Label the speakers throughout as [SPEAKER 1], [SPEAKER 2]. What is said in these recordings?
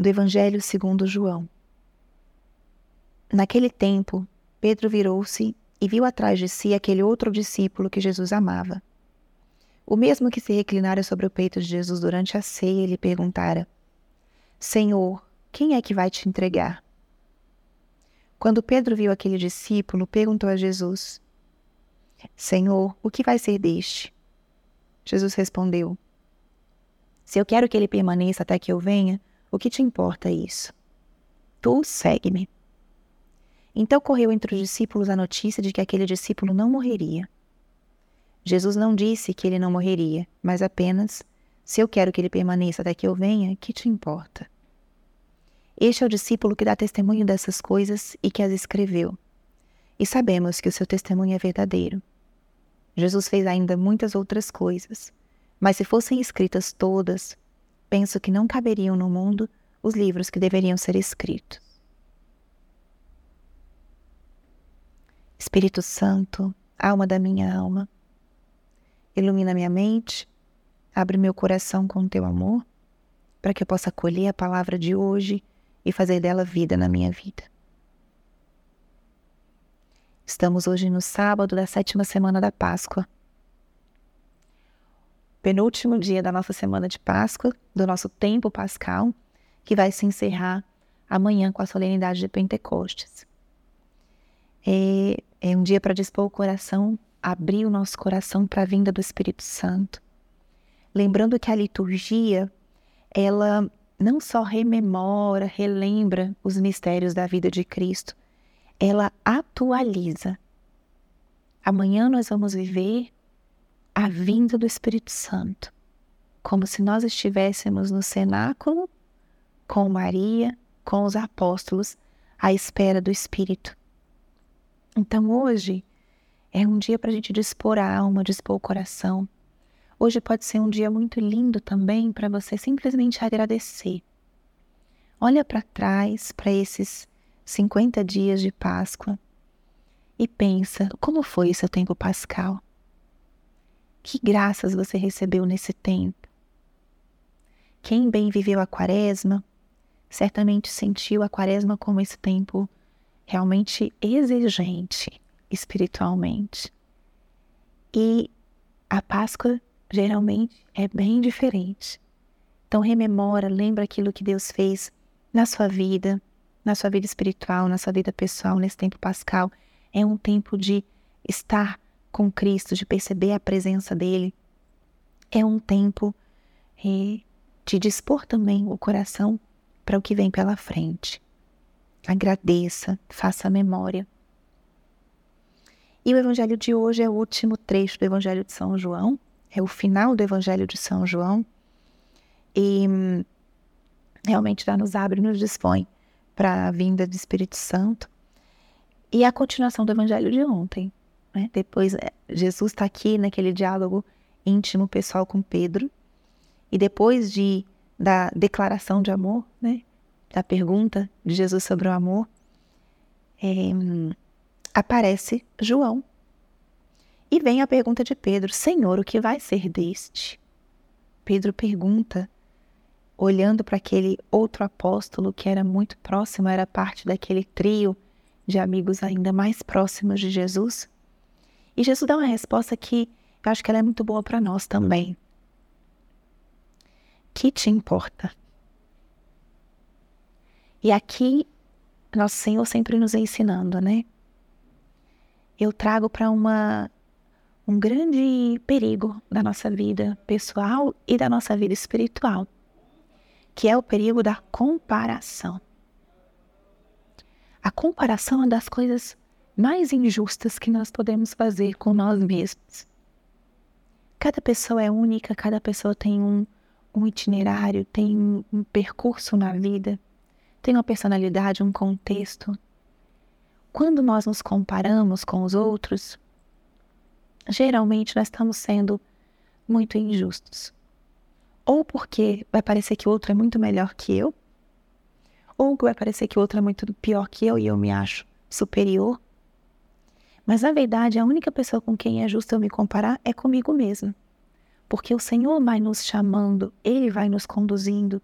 [SPEAKER 1] do Evangelho segundo João. Naquele tempo, Pedro virou-se e viu atrás de si aquele outro discípulo que Jesus amava. O mesmo que se reclinara sobre o peito de Jesus durante a ceia e lhe perguntara: Senhor, quem é que vai te entregar? Quando Pedro viu aquele discípulo, perguntou a Jesus: Senhor, o que vai ser deste? Jesus respondeu: Se eu quero que ele permaneça até que eu venha, o que te importa isso? Tu segue-me. Então correu entre os discípulos a notícia de que aquele discípulo não morreria. Jesus não disse que ele não morreria, mas apenas: Se eu quero que ele permaneça até que eu venha, que te importa? Este é o discípulo que dá testemunho dessas coisas e que as escreveu. E sabemos que o seu testemunho é verdadeiro. Jesus fez ainda muitas outras coisas, mas se fossem escritas todas, penso que não caberiam no mundo os livros que deveriam ser escritos. Espírito Santo, alma da minha alma, ilumina minha mente, abre meu coração com teu amor, para que eu possa acolher a palavra de hoje e fazer dela vida na minha vida. Estamos hoje no sábado da sétima semana da Páscoa. Penúltimo dia da nossa semana de Páscoa, do nosso tempo pascal, que vai se encerrar amanhã com a solenidade de Pentecostes. É, é um dia para dispor o coração, abrir o nosso coração para a vinda do Espírito Santo. Lembrando que a liturgia, ela não só rememora, relembra os mistérios da vida de Cristo, ela atualiza. Amanhã nós vamos viver a vinda do Espírito Santo, como se nós estivéssemos no cenáculo com Maria, com os apóstolos, à espera do Espírito. Então hoje é um dia para a gente dispor a alma, dispor o coração. Hoje pode ser um dia muito lindo também para você simplesmente agradecer. Olha para trás, para esses 50 dias de Páscoa e pensa como foi seu tempo pascal. Que graças você recebeu nesse tempo. Quem bem viveu a quaresma, certamente sentiu a quaresma como esse tempo realmente exigente espiritualmente. E a Páscoa geralmente é bem diferente. Então rememora, lembra aquilo que Deus fez na sua vida, na sua vida espiritual, na sua vida pessoal, nesse tempo pascal. É um tempo de estar com Cristo, de perceber a presença dele. É um tempo eh, de dispor também o coração para o que vem pela frente agradeça, faça memória. E o evangelho de hoje é o último trecho do evangelho de São João, é o final do evangelho de São João. E realmente já nos abre, nos dispõe para a vinda do Espírito Santo. E a continuação do evangelho de ontem. Né? Depois, é, Jesus está aqui naquele diálogo íntimo, pessoal com Pedro. E depois de, da declaração de amor, né? da pergunta de Jesus sobre o amor, é, aparece João. E vem a pergunta de Pedro: Senhor, o que vai ser deste? Pedro pergunta, olhando para aquele outro apóstolo que era muito próximo, era parte daquele trio de amigos ainda mais próximos de Jesus. E Jesus dá uma resposta que eu acho que ela é muito boa para nós também. Que te importa? E aqui, nosso Senhor sempre nos ensinando, né? Eu trago para uma um grande perigo da nossa vida pessoal e da nossa vida espiritual, que é o perigo da comparação. A comparação é uma das coisas mais injustas que nós podemos fazer com nós mesmos. Cada pessoa é única, cada pessoa tem um, um itinerário, tem um, um percurso na vida tem uma personalidade, um contexto. Quando nós nos comparamos com os outros, geralmente nós estamos sendo muito injustos. Ou porque vai parecer que o outro é muito melhor que eu, ou vai parecer que o outro é muito pior que eu e eu me acho superior. Mas na verdade, a única pessoa com quem é justo eu me comparar é comigo mesmo. Porque o Senhor vai nos chamando, Ele vai nos conduzindo,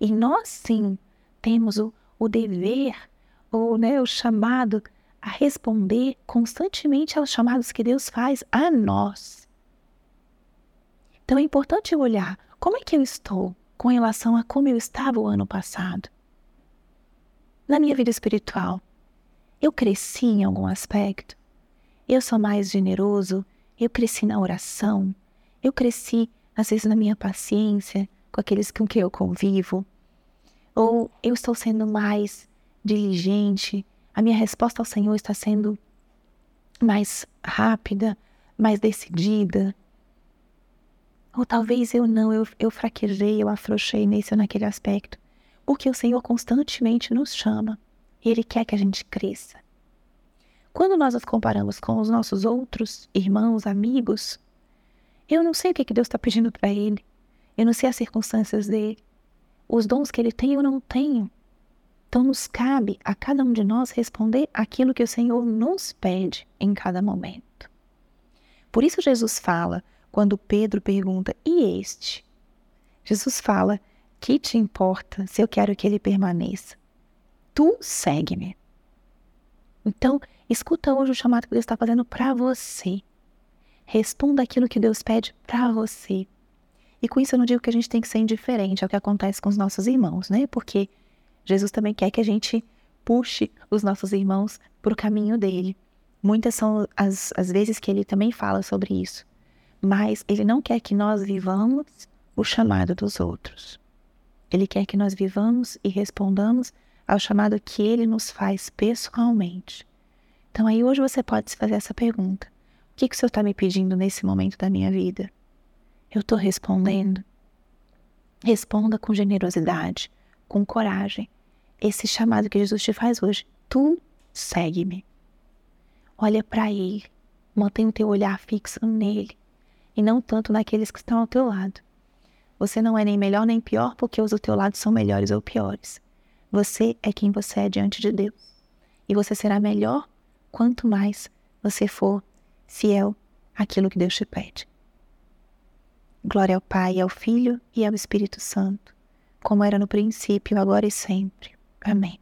[SPEAKER 1] e nós sim temos o, o dever, ou né, o chamado a responder constantemente aos chamados que Deus faz a nós. Então é importante olhar como é que eu estou com relação a como eu estava o ano passado. Na minha vida espiritual, eu cresci em algum aspecto? Eu sou mais generoso? Eu cresci na oração? Eu cresci, às vezes, na minha paciência com aqueles com quem eu convivo? Ou eu estou sendo mais diligente? A minha resposta ao Senhor está sendo mais rápida, mais decidida? Ou talvez eu não, eu, eu fraquejei, eu afrouxei nesse ou naquele aspecto. Porque o Senhor constantemente nos chama Ele quer que a gente cresça. Quando nós nos comparamos com os nossos outros irmãos, amigos, eu não sei o que, que Deus está pedindo para ele. Eu não sei as circunstâncias dele. Os dons que ele tem, eu não tenho. Então, nos cabe a cada um de nós responder aquilo que o Senhor nos pede em cada momento. Por isso, Jesus fala, quando Pedro pergunta: E este? Jesus fala: Que te importa se eu quero que ele permaneça? Tu segue-me. Então, escuta hoje o chamado que Deus está fazendo para você. Responda aquilo que Deus pede para você. E com isso eu não digo que a gente tem que ser indiferente ao que acontece com os nossos irmãos, né? Porque Jesus também quer que a gente puxe os nossos irmãos para o caminho dele. Muitas são as, as vezes que ele também fala sobre isso. Mas ele não quer que nós vivamos o chamado dos outros. Ele quer que nós vivamos e respondamos ao chamado que ele nos faz pessoalmente. Então, aí hoje você pode se fazer essa pergunta: o que, que o Senhor está me pedindo nesse momento da minha vida? Eu estou respondendo? Responda com generosidade, com coragem. Esse chamado que Jesus te faz hoje. Tu segue-me. Olha para Ele. Mantenha o teu olhar fixo nele e não tanto naqueles que estão ao teu lado. Você não é nem melhor nem pior porque os do teu lado são melhores ou piores. Você é quem você é diante de Deus. E você será melhor quanto mais você for fiel àquilo que Deus te pede. Glória ao Pai, ao Filho e ao Espírito Santo, como era no princípio, agora e sempre. Amém.